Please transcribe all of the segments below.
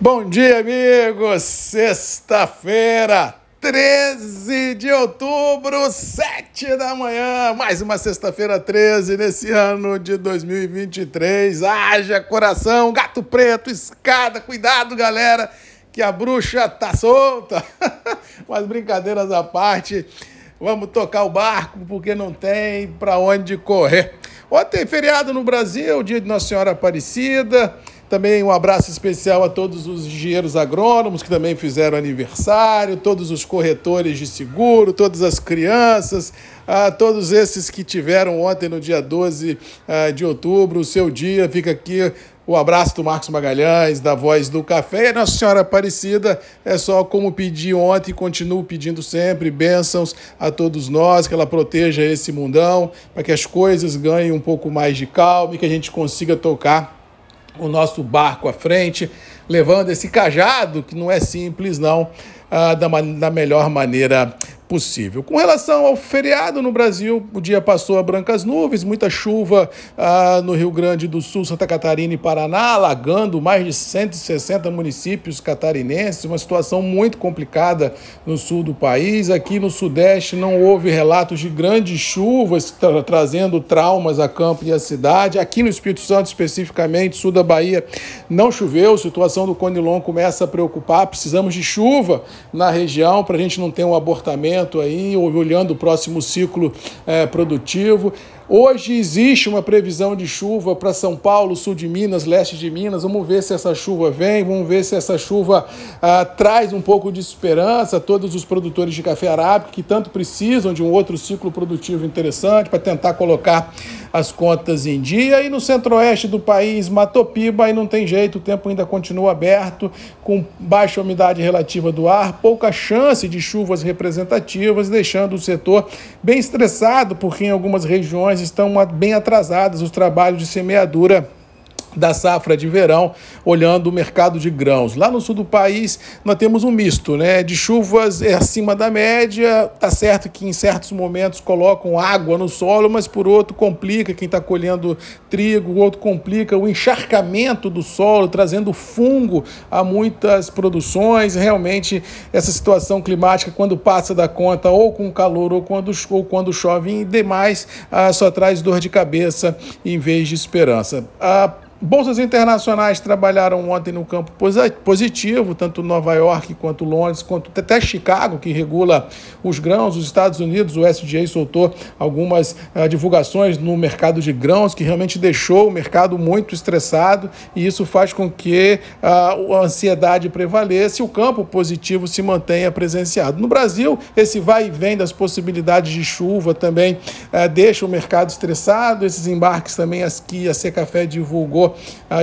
Bom dia, amigos! Sexta-feira, 13 de outubro, 7 da manhã. Mais uma sexta-feira 13 nesse ano de 2023. Haja coração, gato preto, escada. Cuidado, galera, que a bruxa tá solta. Mas brincadeiras à parte, vamos tocar o barco porque não tem para onde correr. Ontem, feriado no Brasil, dia de Nossa Senhora Aparecida. Também um abraço especial a todos os engenheiros agrônomos que também fizeram aniversário, todos os corretores de seguro, todas as crianças, a todos esses que tiveram ontem, no dia 12 ah, de outubro, o seu dia. Fica aqui o abraço do Marcos Magalhães, da Voz do Café. E Nossa Senhora Aparecida é só como pedi ontem e continuo pedindo sempre bênçãos a todos nós, que ela proteja esse mundão, para que as coisas ganhem um pouco mais de calma e que a gente consiga tocar o nosso barco à frente, levando esse cajado, que não é simples, não, ah, da, da melhor maneira possível. Com relação ao feriado no Brasil, o dia passou a brancas nuvens, muita chuva ah, no Rio Grande do Sul, Santa Catarina e Paraná, alagando mais de 160 municípios catarinenses, uma situação muito complicada no sul do país. Aqui no Sudeste não houve relatos de grandes chuvas tra trazendo traumas a campo e a cidade. Aqui no Espírito Santo, especificamente, sul da Bahia, não choveu, a situação do Conilon começa a preocupar, precisamos de chuva na região para a gente não ter um abortamento aí, olhando o próximo ciclo é, produtivo. Hoje existe uma previsão de chuva para São Paulo, sul de Minas, leste de Minas. Vamos ver se essa chuva vem, vamos ver se essa chuva ah, traz um pouco de esperança a todos os produtores de café arábico que tanto precisam de um outro ciclo produtivo interessante para tentar colocar as contas em dia. E no centro-oeste do país, Matopiba, aí não tem jeito, o tempo ainda continua aberto, com baixa umidade relativa do ar, pouca chance de chuvas representativas, deixando o setor bem estressado, porque em algumas regiões estão bem atrasadas os trabalhos de semeadura da safra de verão, olhando o mercado de grãos. Lá no sul do país, nós temos um misto, né? De chuvas é acima da média, tá certo que em certos momentos colocam água no solo, mas por outro complica quem está colhendo trigo, o outro complica o encharcamento do solo, trazendo fungo a muitas produções. Realmente, essa situação climática, quando passa da conta, ou com calor, ou quando, ou quando chove e demais, ah, só traz dor de cabeça em vez de esperança. Ah, Bolsas internacionais trabalharam ontem no campo positivo, tanto Nova York quanto Londres, quanto até Chicago, que regula os grãos. Os Estados Unidos, o SDA soltou algumas uh, divulgações no mercado de grãos, que realmente deixou o mercado muito estressado, e isso faz com que uh, a ansiedade prevaleça e o campo positivo se mantenha presenciado. No Brasil, esse vai e vem das possibilidades de chuva também uh, deixa o mercado estressado. Esses embarques também as que a Secafé divulgou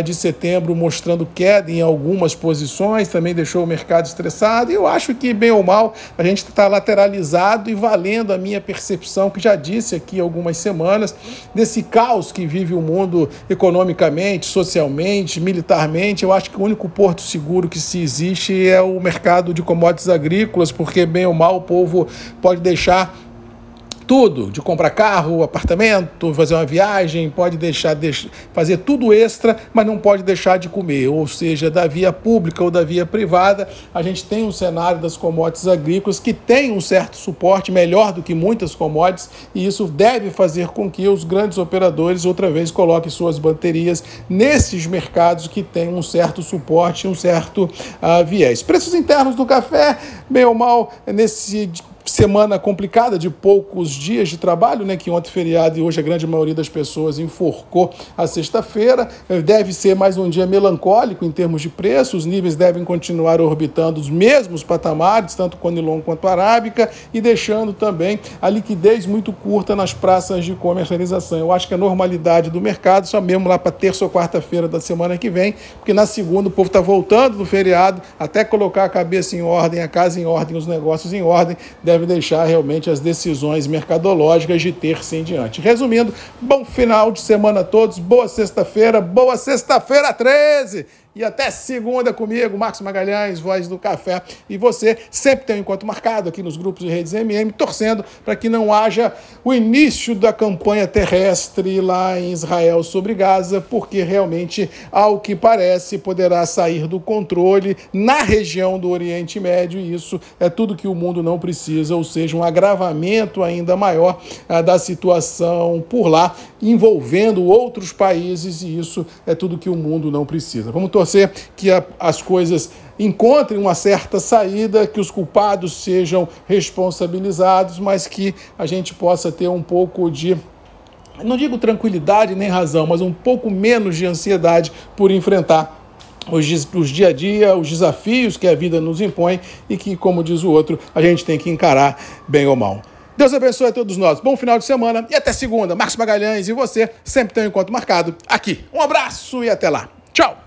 de setembro mostrando queda em algumas posições, também deixou o mercado estressado. E eu acho que, bem ou mal, a gente está lateralizado e valendo a minha percepção, que já disse aqui algumas semanas, desse caos que vive o mundo economicamente, socialmente, militarmente. Eu acho que o único porto seguro que se existe é o mercado de commodities agrícolas, porque, bem ou mal, o povo pode deixar tudo, de comprar carro, apartamento, fazer uma viagem, pode deixar de fazer tudo extra, mas não pode deixar de comer, ou seja, da via pública ou da via privada, a gente tem um cenário das commodities agrícolas que tem um certo suporte melhor do que muitas commodities, e isso deve fazer com que os grandes operadores outra vez coloquem suas baterias nesses mercados que têm um certo suporte, um certo uh, viés. Preços internos do café, bem ou mal, nesse semana complicada de poucos dias de trabalho, né, que ontem feriado e hoje a grande maioria das pessoas enforcou a sexta-feira. Deve ser mais um dia melancólico em termos de preço, os níveis devem continuar orbitando os mesmos patamares, tanto Conilon quanto Arábica, e deixando também a liquidez muito curta nas praças de comercialização. Eu acho que a normalidade do mercado só mesmo lá para terça ou quarta-feira da semana que vem, porque na segunda o povo está voltando do feriado, até colocar a cabeça em ordem, a casa em ordem, os negócios em ordem, deve deve deixar realmente as decisões mercadológicas de terça em diante. Resumindo, bom final de semana a todos, boa sexta-feira, boa sexta-feira 13! E até segunda comigo, Marcos Magalhães, Voz do Café. E você sempre tem um encontro marcado aqui nos grupos de redes MM, torcendo para que não haja o início da campanha terrestre lá em Israel sobre Gaza, porque realmente, ao que parece, poderá sair do controle na região do Oriente Médio, e isso é tudo que o mundo não precisa, ou seja, um agravamento ainda maior ah, da situação por lá, envolvendo outros países, e isso é tudo que o mundo não precisa. Vamos torcer que a, as coisas encontrem uma certa saída, que os culpados sejam responsabilizados, mas que a gente possa ter um pouco de não digo tranquilidade nem razão, mas um pouco menos de ansiedade por enfrentar os, os, dia a dia, os desafios que a vida nos impõe e que, como diz o outro, a gente tem que encarar bem ou mal. Deus abençoe a todos nós. Bom final de semana e até segunda. Marcos Magalhães e você sempre tem um encontro marcado aqui. Um abraço e até lá. Tchau!